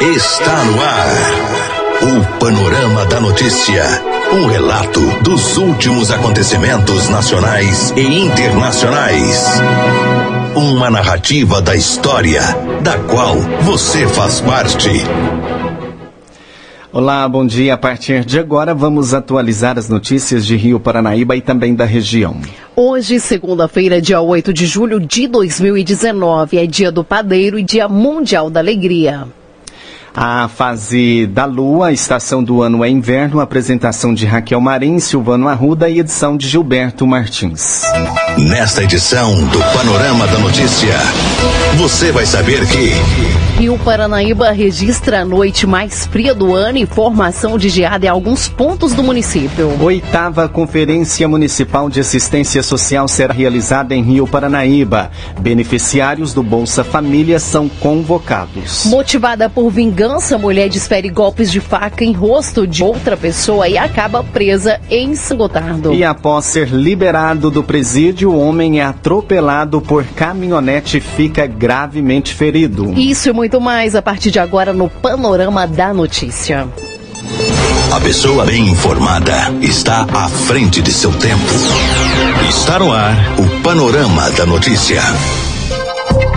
está no ar. O Panorama da Notícia. Um relato dos últimos acontecimentos nacionais e internacionais. Uma narrativa da história, da qual você faz parte. Olá, bom dia. A partir de agora, vamos atualizar as notícias de Rio Paranaíba e também da região. Hoje, segunda-feira, dia 8 de julho de 2019, é dia do padeiro e dia mundial da alegria. A fase da lua, a estação do ano é inverno, apresentação de Raquel Marim, Silvano Arruda e edição de Gilberto Martins. Nesta edição do Panorama da Notícia, você vai saber que. Rio Paranaíba registra a noite mais fria do ano e formação de geada em alguns pontos do município. Oitava Conferência Municipal de Assistência Social será realizada em Rio Paranaíba. Beneficiários do Bolsa Família são convocados. Motivada por vingança, mulher desfere golpes de faca em rosto de outra pessoa e acaba presa em São Gotardo. E após ser liberado do presídio, o homem é atropelado por caminhonete e fica gravemente ferido. Isso e muito mais a partir de agora no Panorama da Notícia. A pessoa bem informada está à frente de seu tempo. Está no ar o Panorama da Notícia.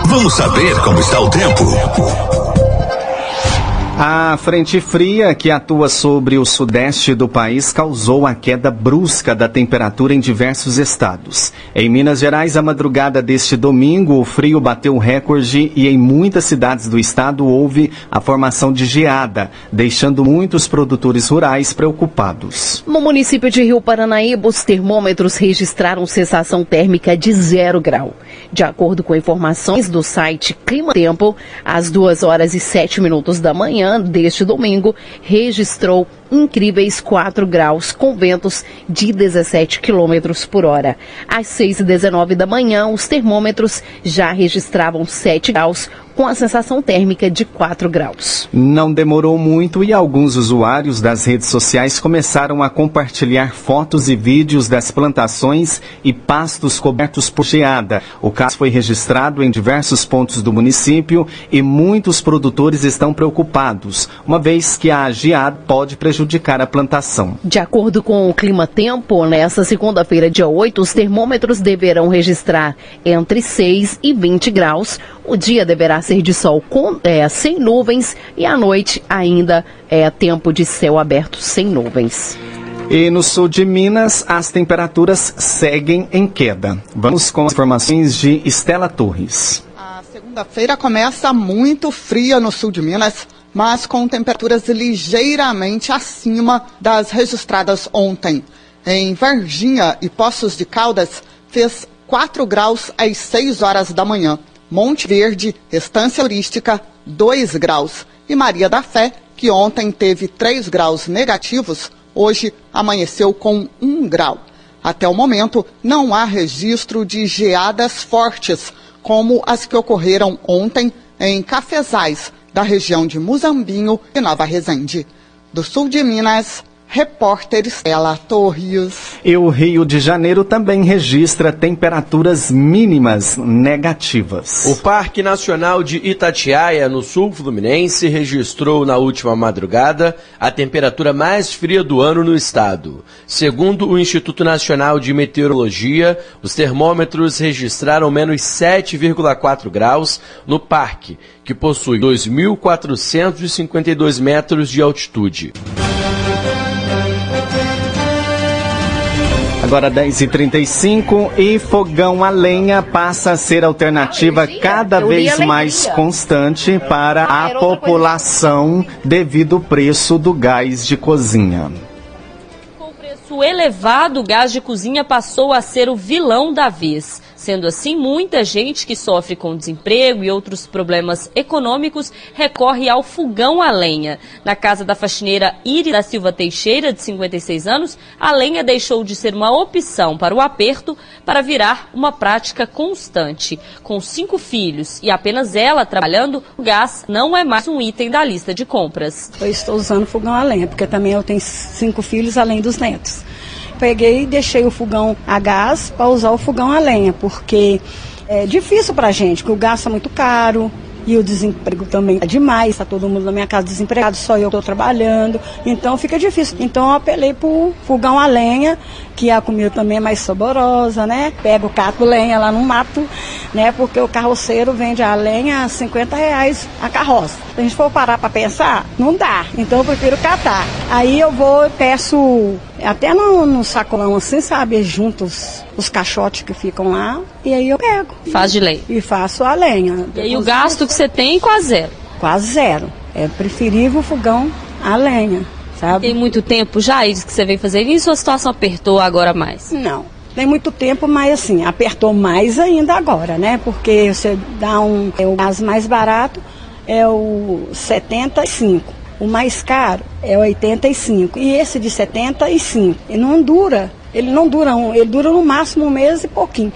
Vamos saber como está o tempo. A frente fria que atua sobre o sudeste do país causou a queda brusca da temperatura em diversos estados. Em Minas Gerais, a madrugada deste domingo, o frio bateu recorde e em muitas cidades do estado houve a formação de geada, deixando muitos produtores rurais preocupados. No município de Rio Paranaíba, os termômetros registraram sensação térmica de zero grau. De acordo com informações do site Clima Tempo, às duas horas e sete minutos da manhã, deste domingo registrou incríveis 4 graus, com ventos de 17 quilômetros por hora. Às 6 e 19 da manhã, os termômetros já registravam 7 graus, com a sensação térmica de 4 graus. Não demorou muito e alguns usuários das redes sociais começaram a compartilhar fotos e vídeos das plantações e pastos cobertos por geada. O caso foi registrado em diversos pontos do município e muitos produtores estão preocupados, uma vez que a geada pode prejudicar a plantação. De acordo com o Clima Tempo, nesta segunda-feira, dia 8, os termômetros deverão registrar entre 6 e 20 graus. O dia deverá ser de sol com, é, sem nuvens e à noite ainda é tempo de céu aberto sem nuvens. E no sul de Minas, as temperaturas seguem em queda. Vamos com as informações de Estela Torres. A segunda-feira começa muito fria no sul de Minas, mas com temperaturas ligeiramente acima das registradas ontem. Em Varginha e Poços de Caldas, fez 4 graus às 6 horas da manhã. Monte Verde, Estância Turística, 2 graus. E Maria da Fé, que ontem teve 3 graus negativos, hoje amanheceu com 1 grau. Até o momento, não há registro de geadas fortes, como as que ocorreram ontem em Cafezais, da região de Muzambinho e Nova Resende. Do sul de Minas, Repórter Estela Torres. E o Rio de Janeiro também registra temperaturas mínimas negativas. O Parque Nacional de Itatiaia, no sul fluminense, registrou na última madrugada a temperatura mais fria do ano no estado. Segundo o Instituto Nacional de Meteorologia, os termômetros registraram menos 7,4 graus no parque, que possui 2.452 metros de altitude. Agora 10h35 e fogão a lenha passa a ser alternativa cada vez mais constante para a população devido ao preço do gás de cozinha. Com o preço elevado, o gás de cozinha passou a ser o vilão da vez. Sendo assim, muita gente que sofre com desemprego e outros problemas econômicos recorre ao fogão a lenha. Na casa da faxineira Iris da Silva Teixeira, de 56 anos, a lenha deixou de ser uma opção para o aperto para virar uma prática constante. Com cinco filhos e apenas ela trabalhando, o gás não é mais um item da lista de compras. Eu estou usando fogão a lenha, porque também eu tenho cinco filhos além dos netos peguei e deixei o fogão a gás para usar o fogão a lenha, porque é difícil para a gente, porque o gás é muito caro E o desemprego também é demais, está todo mundo na minha casa desempregado, só eu estou trabalhando, então fica difícil. Então eu apelei pro fogão a lenha, que a comida também é mais saborosa, né? Pego, cato lenha lá no mato, né? Porque o carroceiro vende a lenha a 50 reais a carroça. Se a gente for parar para pensar, não dá. Então eu prefiro catar. Aí eu vou e peço até no, no, sacolão assim, sabe? Juntos os caixotes que ficam lá. E aí eu pego. Faz de lei. E faço a lenha. E aí o gasto que você tem quase zero. Quase zero. É preferível o fogão a lenha. Sabe? Tem muito tempo já isso que você vem fazer isso ou a situação apertou agora mais? Não. Tem muito tempo, mas assim, apertou mais ainda agora, né? Porque você dá um. É o gás mais barato é o 75. O mais caro é 85 e esse de 75. Ele não dura, ele não dura um, ele dura no máximo um mês e pouquinho.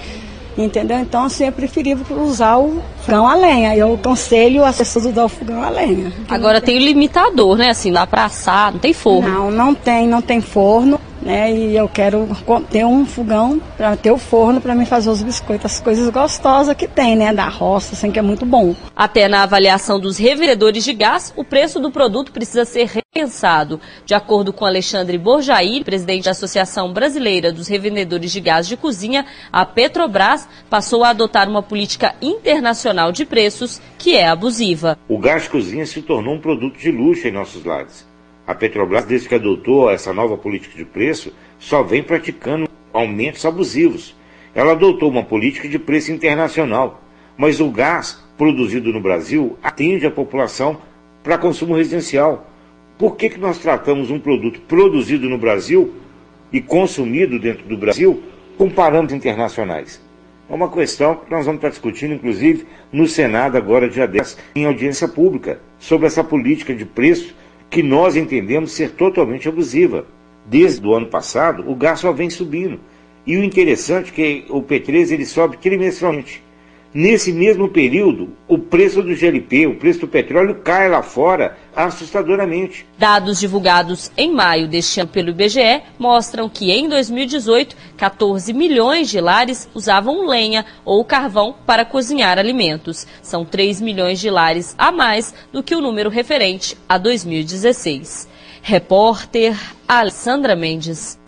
Entendeu? Então, assim, é preferível usar o fogão a lenha. Eu aconselho as pessoas a usar o fogão a lenha. Agora tem o limitador, né? Assim, dá para assar, não tem forno. Não, não tem, não tem forno né? E eu quero ter um fogão para ter o forno para me fazer os biscoitos, as coisas gostosas que tem, né? Da roça, assim, que é muito bom. Até na avaliação dos revendedores de gás, o preço do produto precisa ser repensado. De acordo com Alexandre Borjaí, presidente da Associação Brasileira dos Revendedores de Gás de Cozinha, a Petrobras passou a adotar uma política internacional de preços que é abusiva. O gás de cozinha se tornou um produto de luxo em nossos lares. A Petrobras, desde que adotou essa nova política de preço, só vem praticando aumentos abusivos. Ela adotou uma política de preço internacional, mas o gás produzido no Brasil atende a população para consumo residencial. Por que, que nós tratamos um produto produzido no Brasil e consumido dentro do Brasil com parâmetros internacionais? É uma questão que nós vamos estar discutindo, inclusive, no Senado agora, dia 10, em audiência pública, sobre essa política de preço que nós entendemos ser totalmente abusiva. Desde o ano passado, o gás só vem subindo. E o interessante é que o P3 ele sobe trimestralmente. Nesse mesmo período, o preço do GLP, o preço do petróleo cai lá fora assustadoramente. Dados divulgados em maio deste ano pelo IBGE mostram que em 2018, 14 milhões de lares usavam lenha ou carvão para cozinhar alimentos. São 3 milhões de lares a mais do que o número referente a 2016. Repórter Alessandra Mendes.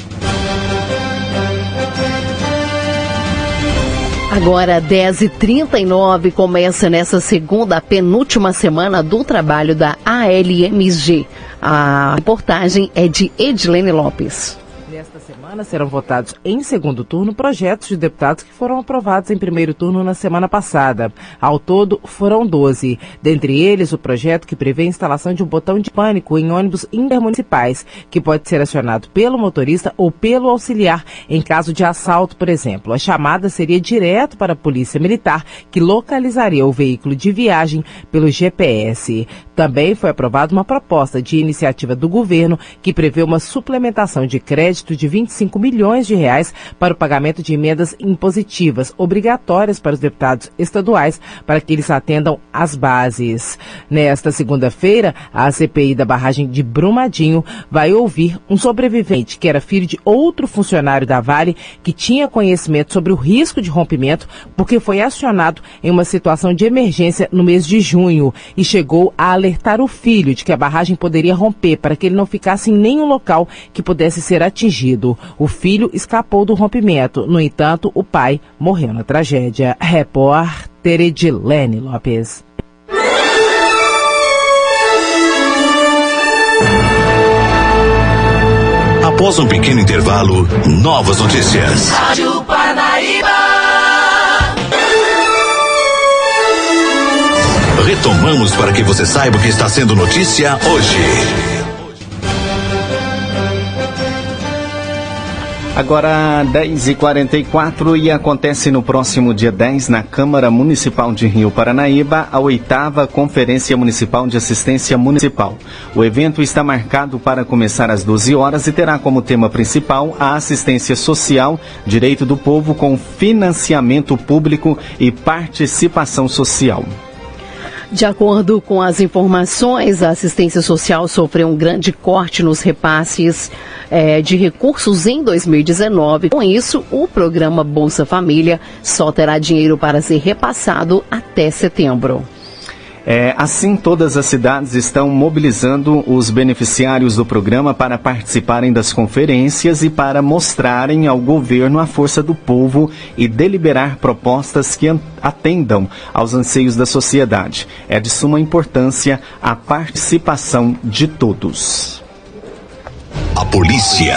Agora, 10h39, começa nessa segunda, penúltima semana do trabalho da ALMG. A reportagem é de Edilene Lopes. Nesta semana serão votados em segundo turno projetos de deputados que foram aprovados em primeiro turno na semana passada. Ao todo, foram 12. Dentre eles, o projeto que prevê a instalação de um botão de pânico em ônibus intermunicipais, que pode ser acionado pelo motorista ou pelo auxiliar em caso de assalto, por exemplo. A chamada seria direto para a Polícia Militar, que localizaria o veículo de viagem pelo GPS. Também foi aprovada uma proposta de iniciativa do governo que prevê uma suplementação de crédito de 25 milhões de reais para o pagamento de emendas impositivas obrigatórias para os deputados estaduais para que eles atendam às bases. Nesta segunda-feira, a CPI da barragem de Brumadinho vai ouvir um sobrevivente que era filho de outro funcionário da Vale que tinha conhecimento sobre o risco de rompimento porque foi acionado em uma situação de emergência no mês de junho e chegou a o filho de que a barragem poderia romper para que ele não ficasse em nenhum local que pudesse ser atingido. O filho escapou do rompimento. No entanto, o pai morreu na tragédia. Repórter Edilene Lopes. Após um pequeno intervalo, novas notícias. Retomamos para que você saiba o que está sendo notícia hoje. Agora 10h44 e acontece no próximo dia 10 na Câmara Municipal de Rio Paranaíba a oitava Conferência Municipal de Assistência Municipal. O evento está marcado para começar às 12 horas e terá como tema principal a assistência social, direito do povo com financiamento público e participação social. De acordo com as informações, a assistência social sofreu um grande corte nos repasses é, de recursos em 2019. Com isso, o programa Bolsa Família só terá dinheiro para ser repassado até setembro. É, assim, todas as cidades estão mobilizando os beneficiários do programa para participarem das conferências e para mostrarem ao governo a força do povo e deliberar propostas que atendam aos anseios da sociedade. É de suma importância a participação de todos. A polícia.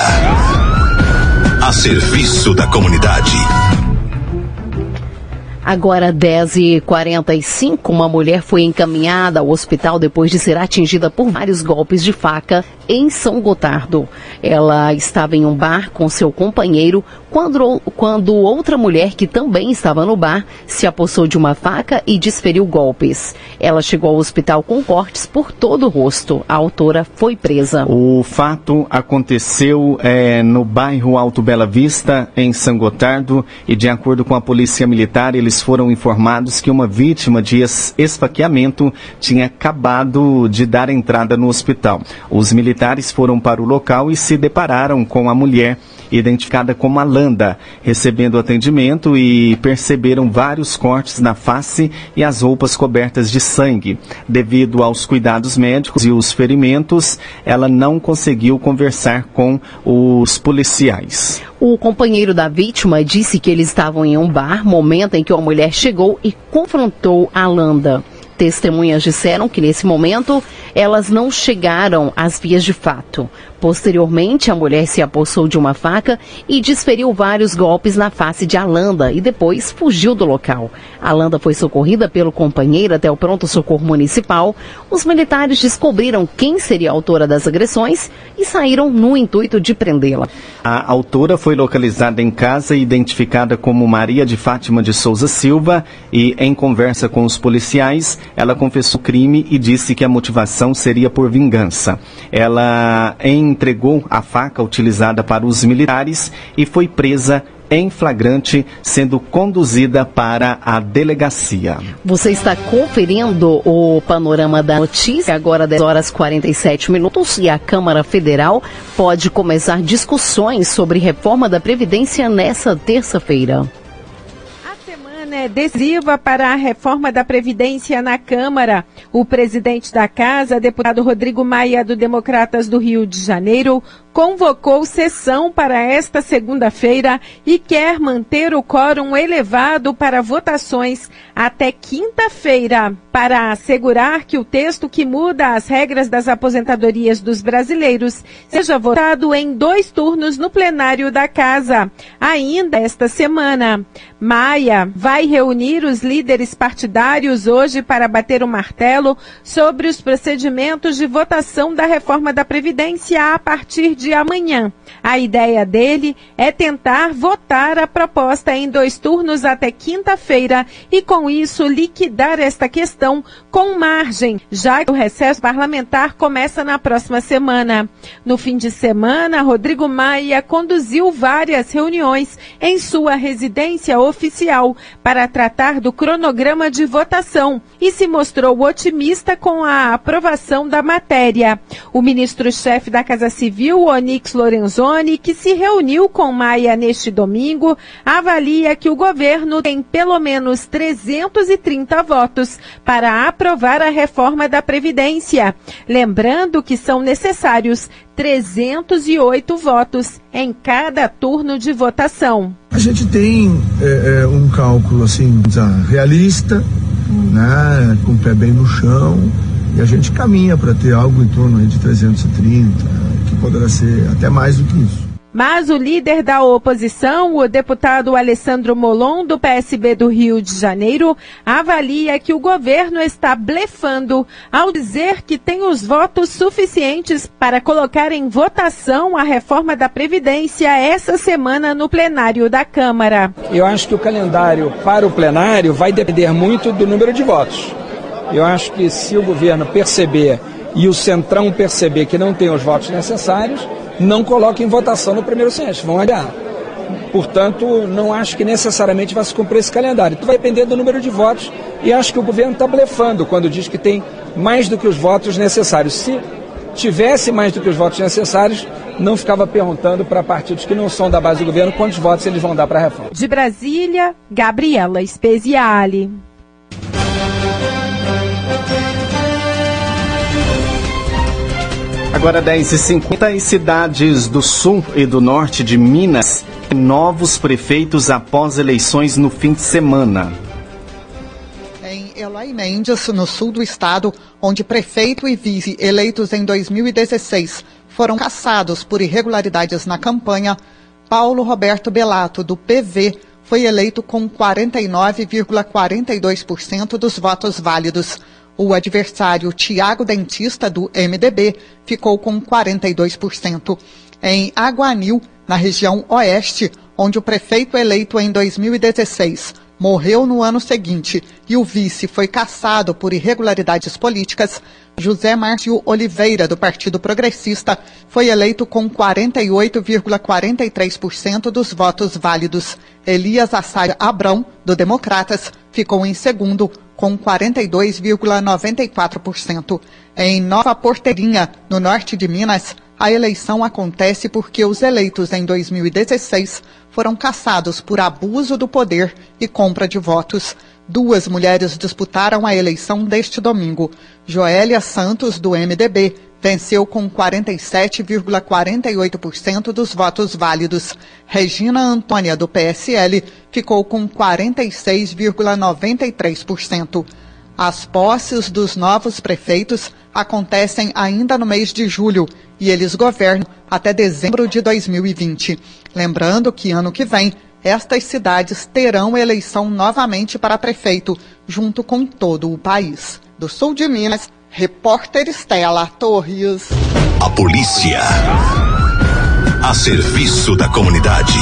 A serviço da comunidade. Agora, 10h45, uma mulher foi encaminhada ao hospital depois de ser atingida por vários golpes de faca em São Gotardo. Ela estava em um bar com seu companheiro quando, quando outra mulher que também estava no bar se apossou de uma faca e desferiu golpes. Ela chegou ao hospital com cortes por todo o rosto. A autora foi presa. O fato aconteceu é, no bairro Alto Bela Vista, em São Gotardo, e de acordo com a polícia militar, eles foram informados que uma vítima de esfaqueamento tinha acabado de dar entrada no hospital. Os militares foram para o local e se depararam com a mulher identificada como Alanda, recebendo atendimento e perceberam vários cortes na face e as roupas cobertas de sangue. Devido aos cuidados médicos e os ferimentos, ela não conseguiu conversar com os policiais. O companheiro da vítima disse que eles estavam em um bar, momento em que uma mulher chegou e confrontou Alanda. Testemunhas disseram que nesse momento elas não chegaram às vias de fato. Posteriormente, a mulher se apossou de uma faca e desferiu vários golpes na face de Alanda e depois fugiu do local. Alanda foi socorrida pelo companheiro até o pronto-socorro municipal. Os militares descobriram quem seria a autora das agressões e saíram no intuito de prendê-la. A autora foi localizada em casa e identificada como Maria de Fátima de Souza Silva e, em conversa com os policiais, ela confessou o crime e disse que a motivação seria por vingança. Ela, em entregou a faca utilizada para os militares e foi presa em flagrante, sendo conduzida para a delegacia. Você está conferindo o panorama da notícia, agora 10 horas 47 minutos, e a Câmara Federal pode começar discussões sobre reforma da Previdência nessa terça-feira é decisiva para a reforma da Previdência na Câmara. O presidente da Casa, deputado Rodrigo Maia, do Democratas do Rio de Janeiro, convocou sessão para esta segunda-feira e quer manter o quórum elevado para votações até quinta-feira, para assegurar que o texto que muda as regras das aposentadorias dos brasileiros seja votado em dois turnos no plenário da Casa, ainda esta semana. Maia vai reunir os líderes partidários hoje para bater o martelo sobre os procedimentos de votação da reforma da Previdência a partir de amanhã. A ideia dele é tentar votar a proposta em dois turnos até quinta-feira e, com isso, liquidar esta questão com margem, já que o recesso parlamentar começa na próxima semana. No fim de semana, Rodrigo Maia conduziu várias reuniões em sua residência oficial para tratar do cronograma de votação e se mostrou otimista com a aprovação da matéria. O ministro-chefe da Casa Civil, Onix Lorenzoni, que se reuniu com Maia neste domingo, avalia que o governo tem pelo menos 330 votos para aprovar a reforma da Previdência. Lembrando que são necessários 308 votos em cada turno de votação. A gente tem é, é, um cálculo assim realista, né, com o pé bem no chão, e a gente caminha para ter algo em torno de 330 poderá ser até mais do que isso. Mas o líder da oposição, o deputado Alessandro Molon, do PSB do Rio de Janeiro, avalia que o governo está blefando ao dizer que tem os votos suficientes para colocar em votação a reforma da Previdência essa semana no plenário da Câmara. Eu acho que o calendário para o plenário vai depender muito do número de votos. Eu acho que se o governo perceber e o Centrão perceber que não tem os votos necessários, não coloca em votação no primeiro semestre, vão adiar. Portanto, não acho que necessariamente vai se cumprir esse calendário. Tudo vai depender do número de votos e acho que o governo está blefando quando diz que tem mais do que os votos necessários. Se tivesse mais do que os votos necessários, não ficava perguntando para partidos que não são da base do governo quantos votos eles vão dar para a reforma. De Brasília, Gabriela Speziale. Agora 10h50 e cidades do sul e do norte de Minas novos prefeitos após eleições no fim de semana. Em Eloy Mendes, no sul do estado, onde prefeito e vice eleitos em 2016 foram caçados por irregularidades na campanha, Paulo Roberto Belato, do PV, foi eleito com 49,42% dos votos válidos. O adversário Tiago Dentista, do MDB, ficou com 42%. Em Aguanil, na região oeste, onde o prefeito eleito em 2016 morreu no ano seguinte e o vice foi cassado por irregularidades políticas, José Márcio Oliveira, do Partido Progressista, foi eleito com 48,43% dos votos válidos. Elias Assar Abrão, do Democratas, ficou em segundo, com 42,94%. Em Nova Porteirinha, no norte de Minas, a eleição acontece porque os eleitos em 2016 foram caçados por abuso do poder e compra de votos. Duas mulheres disputaram a eleição deste domingo. Joélia Santos, do MDB, venceu com 47,48% dos votos válidos. Regina Antônia, do PSL, ficou com 46,93%. As posses dos novos prefeitos acontecem ainda no mês de julho e eles governam até dezembro de 2020. Lembrando que ano que vem estas cidades terão eleição novamente para prefeito, junto com todo o país. Do sul de Minas, repórter Estela Torres. A polícia. A serviço da comunidade.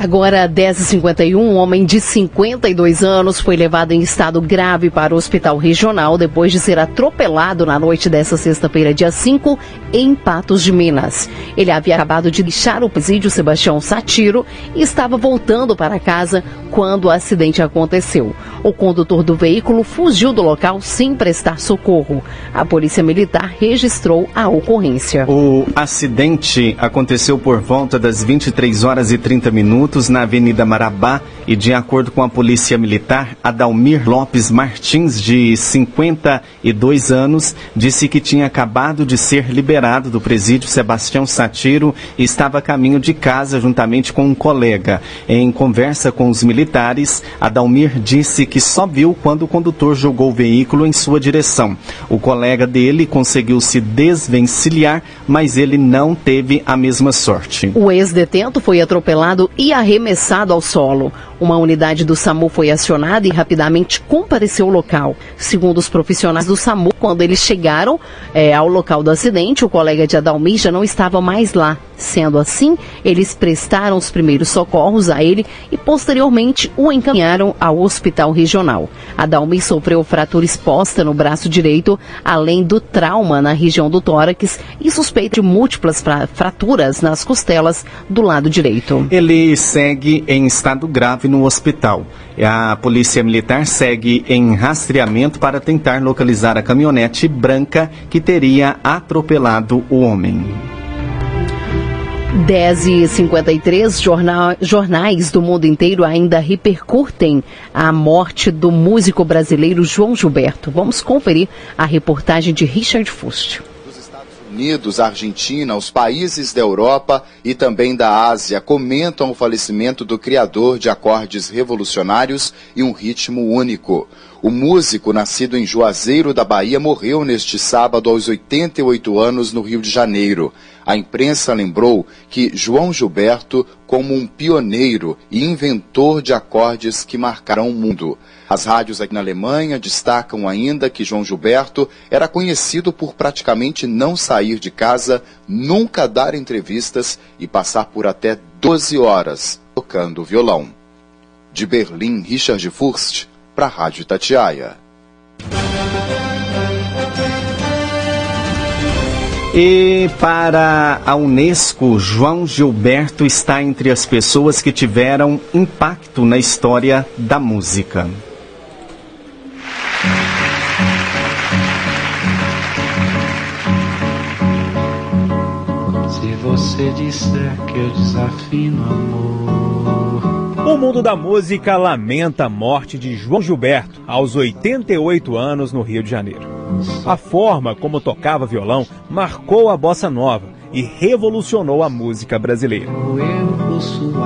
Agora, 10h51, um homem de 52 anos foi levado em estado grave para o hospital regional depois de ser atropelado na noite desta sexta-feira, dia 5, em Patos de Minas. Ele havia acabado de deixar o presídio Sebastião Satiro e estava voltando para casa quando o acidente aconteceu. O condutor do veículo fugiu do local sem prestar socorro. A polícia militar registrou a ocorrência. O acidente aconteceu por volta das 23 horas e 30 minutos na Avenida Marabá e, de acordo com a Polícia Militar, Adalmir Lopes Martins, de 52 anos, disse que tinha acabado de ser liberado do presídio Sebastião Satiro e estava a caminho de casa juntamente com um colega. Em conversa com os militares, Adalmir disse que só viu quando o condutor jogou o veículo em sua direção. O colega dele conseguiu se desvencilhar, mas ele não teve a mesma sorte. O ex-detento foi atropelado e arremessado ao solo. Uma unidade do SAMU foi acionada e rapidamente compareceu ao local. Segundo os profissionais do SAMU, quando eles chegaram é, ao local do acidente, o colega de Adalmir já não estava mais lá. Sendo assim, eles prestaram os primeiros socorros a ele e posteriormente o encaminharam ao hospital regional. Adalmir sofreu fratura exposta no braço direito, além do trauma na região do tórax e suspeita de múltiplas fraturas nas costelas do lado direito. Ele segue em estado grave no hospital. A polícia militar segue em rastreamento para tentar localizar a caminhonete branca que teria atropelado o homem. 10 e 53 jornal, jornais do mundo inteiro ainda repercutem a morte do músico brasileiro João Gilberto. Vamos conferir a reportagem de Richard Fust. Unidos, Argentina, os países da Europa e também da Ásia comentam o falecimento do criador de acordes revolucionários e um ritmo único. O músico, nascido em Juazeiro da Bahia, morreu neste sábado aos 88 anos no Rio de Janeiro. A imprensa lembrou que João Gilberto como um pioneiro e inventor de acordes que marcaram o mundo. As rádios aqui na Alemanha destacam ainda que João Gilberto era conhecido por praticamente não sair de casa, nunca dar entrevistas e passar por até 12 horas tocando violão. De Berlim, Richard Furst, para a Rádio Tatiaia. E para a Unesco, João Gilberto está entre as pessoas que tiveram impacto na história da música. Você disser que eu desafino amor O mundo da música lamenta a morte de João Gilberto aos 88 anos no Rio de Janeiro. A forma como tocava violão marcou a bossa nova e revolucionou a música brasileira.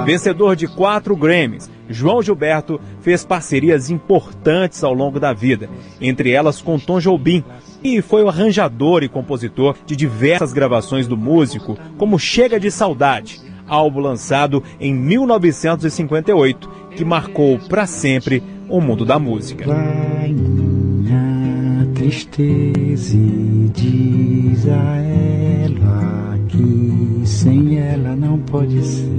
Vencedor de quatro Grammys, João Gilberto fez parcerias importantes ao longo da vida, entre elas com Tom Jobim, e foi o arranjador e compositor de diversas gravações do músico, como Chega de Saudade, álbum lançado em 1958, que marcou para sempre o mundo da música. Vai minha tristeza e diz a ela que sem ela não pode ser.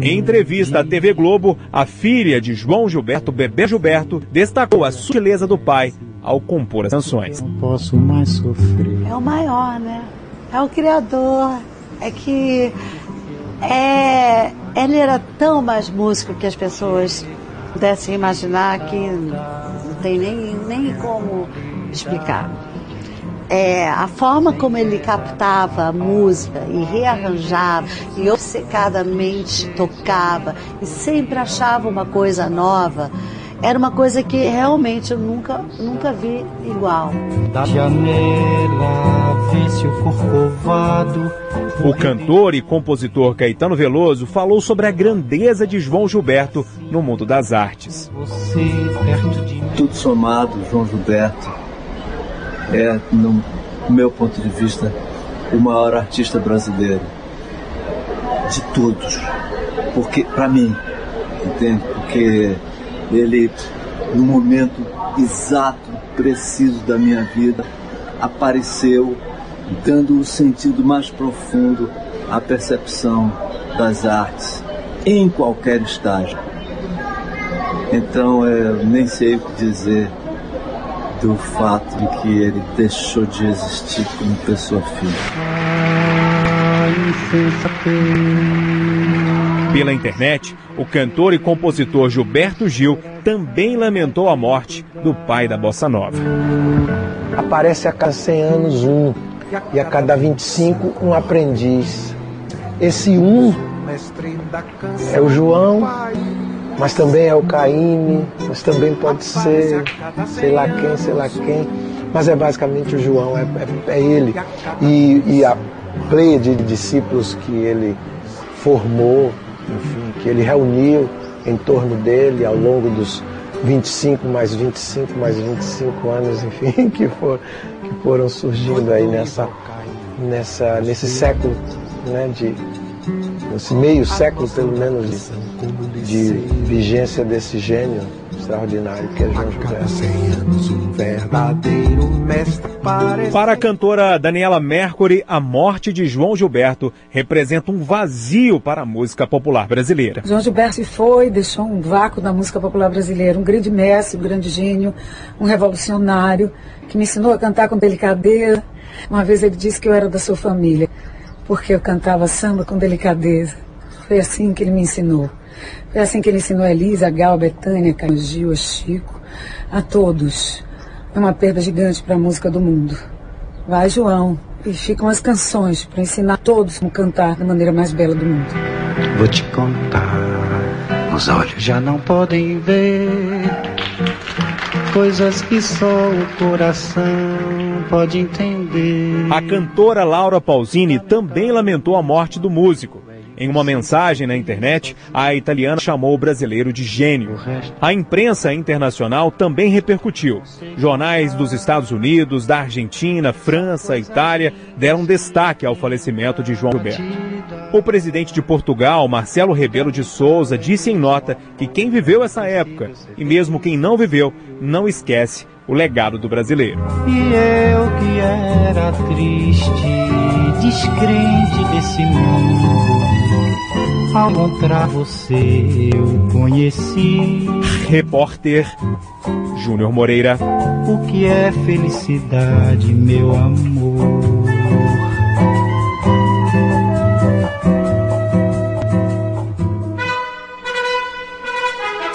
Em entrevista à TV Globo, a filha de João Gilberto, Bebê Gilberto, destacou a sutileza do pai ao compor as canções. Não posso mais sofrer. É o maior, né? É o criador. É que é, ele era tão mais músico que as pessoas pudessem imaginar que não tem nem, nem como explicar. É, a forma como ele captava a música e rearranjava e obcecadamente tocava e sempre achava uma coisa nova era uma coisa que realmente eu nunca, nunca vi igual. Da janela, seu corcovado. O cantor e compositor Caetano Veloso falou sobre a grandeza de João Gilberto no mundo das artes. Você perto de mim. Tudo somado, João Gilberto é, no meu ponto de vista, o maior artista brasileiro de todos. Porque, para mim, entende? Porque ele, no momento exato, preciso da minha vida, apareceu dando o sentido mais profundo à percepção das artes em qualquer estágio. Então, eu nem sei o que dizer do fato de que ele deixou de existir como pessoa física. Pela internet, o cantor e compositor Gilberto Gil também lamentou a morte do pai da bossa nova. Aparece a cada 100 anos um, e a cada 25 um aprendiz. Esse um é o João, mas também é o Caíme, mas também pode ser sei lá quem, sei lá quem, mas é basicamente o João, é, é, é ele. E, e a pleia de discípulos que ele formou, enfim, que ele reuniu em torno dele ao longo dos 25 mais 25 mais 25 anos, enfim, que, for, que foram surgindo aí nessa, nessa, nesse século, né, de, nesse meio século pelo menos de, de vigência desse gênio extraordinário que é João Gilberto. Para a cantora Daniela Mercury, a morte de João Gilberto representa um vazio para a música popular brasileira. João Gilberto foi, deixou um vácuo na música popular brasileira, um grande mestre, um grande gênio, um revolucionário, que me ensinou a cantar com delicadeza. Uma vez ele disse que eu era da sua família, porque eu cantava samba com delicadeza. Foi assim que ele me ensinou. Foi assim que ele ensinou a Elisa, a Gal, a Betânia, a Gil, a Chico, a todos. É uma perda gigante para a música do mundo. Vai, João, e ficam as canções para ensinar todos como cantar da maneira mais bela do mundo. Vou te contar, os olhos já não podem ver coisas que só o coração pode entender. A cantora Laura Pausini também lamentou a morte do músico. Em uma mensagem na internet, a italiana chamou o brasileiro de gênio. A imprensa internacional também repercutiu. Jornais dos Estados Unidos, da Argentina, França, Itália deram destaque ao falecimento de João Gilberto. O presidente de Portugal, Marcelo Rebelo de Souza, disse em nota que quem viveu essa época, e mesmo quem não viveu, não esquece o legado do brasileiro. E eu que era triste, descrente desse mundo ao encontrar você eu conheci. Repórter Júnior Moreira. O que é felicidade, meu amor?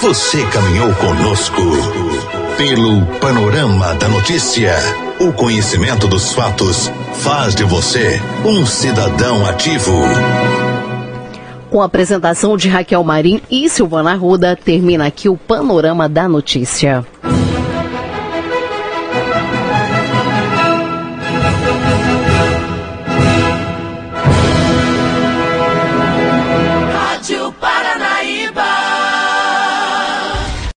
Você caminhou conosco pelo panorama da notícia. O conhecimento dos fatos faz de você um cidadão ativo. Com a apresentação de Raquel Marim e Silvana Ruda, termina aqui o Panorama da Notícia.